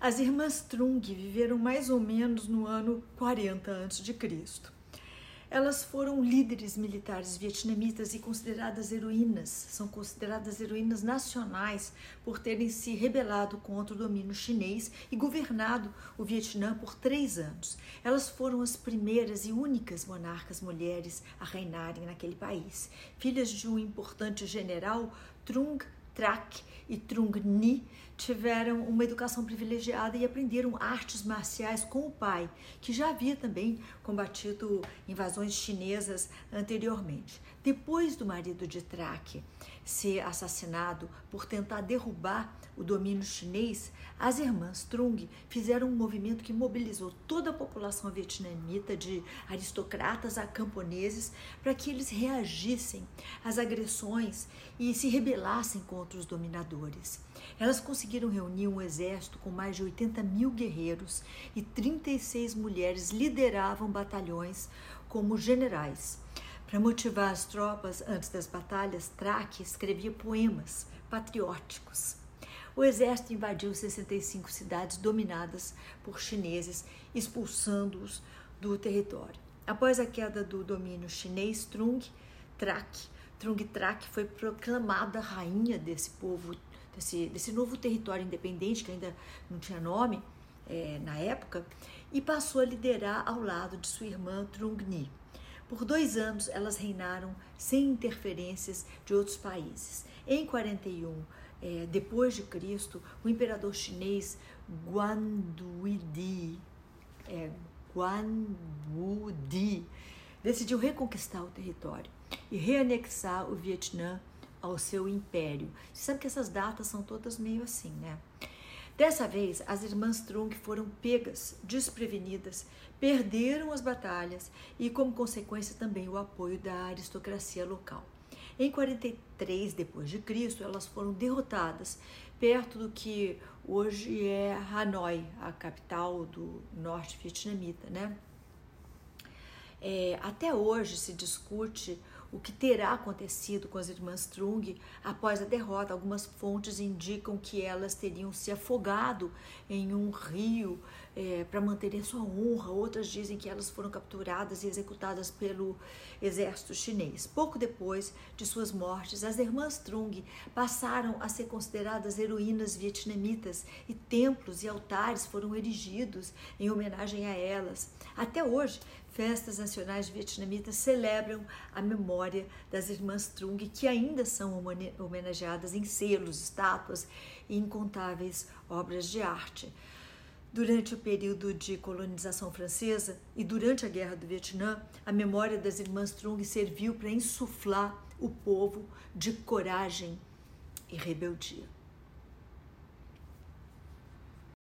As irmãs Trung viveram mais ou menos no ano 40 a.C. Elas foram líderes militares vietnamitas e consideradas heroínas, são consideradas heroínas nacionais por terem se rebelado contra o domínio chinês e governado o Vietnã por três anos. Elas foram as primeiras e únicas monarcas mulheres a reinarem naquele país. Filhas de um importante general, Trung Trac e Trung Ni tiveram uma educação privilegiada e aprenderam artes marciais com o pai, que já havia também combatido invasões chinesas anteriormente. Depois do marido de Traque ser assassinado por tentar derrubar o domínio chinês, as irmãs Trung fizeram um movimento que mobilizou toda a população vietnamita, de aristocratas a camponeses, para que eles reagissem às agressões e se rebelassem contra os dominadores. Elas conseguiram reunir um exército com mais de 80 mil guerreiros e 36 mulheres lideravam batalhões como generais. Para motivar as tropas antes das batalhas, Traque escrevia poemas patrióticos. O exército invadiu 65 cidades dominadas por chineses, expulsando-os do território. Após a queda do domínio chinês, Trung Trac, Trung Trac foi proclamada rainha desse povo, desse, desse novo território independente que ainda não tinha nome é, na época, e passou a liderar ao lado de sua irmã Trung Ni. Por dois anos, elas reinaram sem interferências de outros países. Em 41, é, depois de Cristo, o imperador chinês Guanduidi, é, Guanwudi, decidiu reconquistar o território e reanexar o Vietnã ao seu império. Você sabe que essas datas são todas meio assim, né? Dessa vez, as irmãs Trung foram pegas, desprevenidas, perderam as batalhas e, como consequência, também o apoio da aristocracia local. Em 43 depois de Cristo, elas foram derrotadas perto do que hoje é Hanoi, a capital do norte vietnamita, né? É, até hoje se discute o que terá acontecido com as irmãs Trung após a derrota. Algumas fontes indicam que elas teriam se afogado em um rio é, para manterem sua honra, outras dizem que elas foram capturadas e executadas pelo exército chinês. Pouco depois de suas mortes, as irmãs Trung passaram a ser consideradas heroínas vietnamitas e templos e altares foram erigidos em homenagem a elas. Até hoje, festas nacionais vietnamitas celebram a memória das irmãs Trung, que ainda são homenageadas em selos, estátuas e incontáveis obras de arte. Durante o período de colonização francesa e durante a Guerra do Vietnã, a memória das irmãs Trung serviu para insuflar o povo de coragem e rebeldia.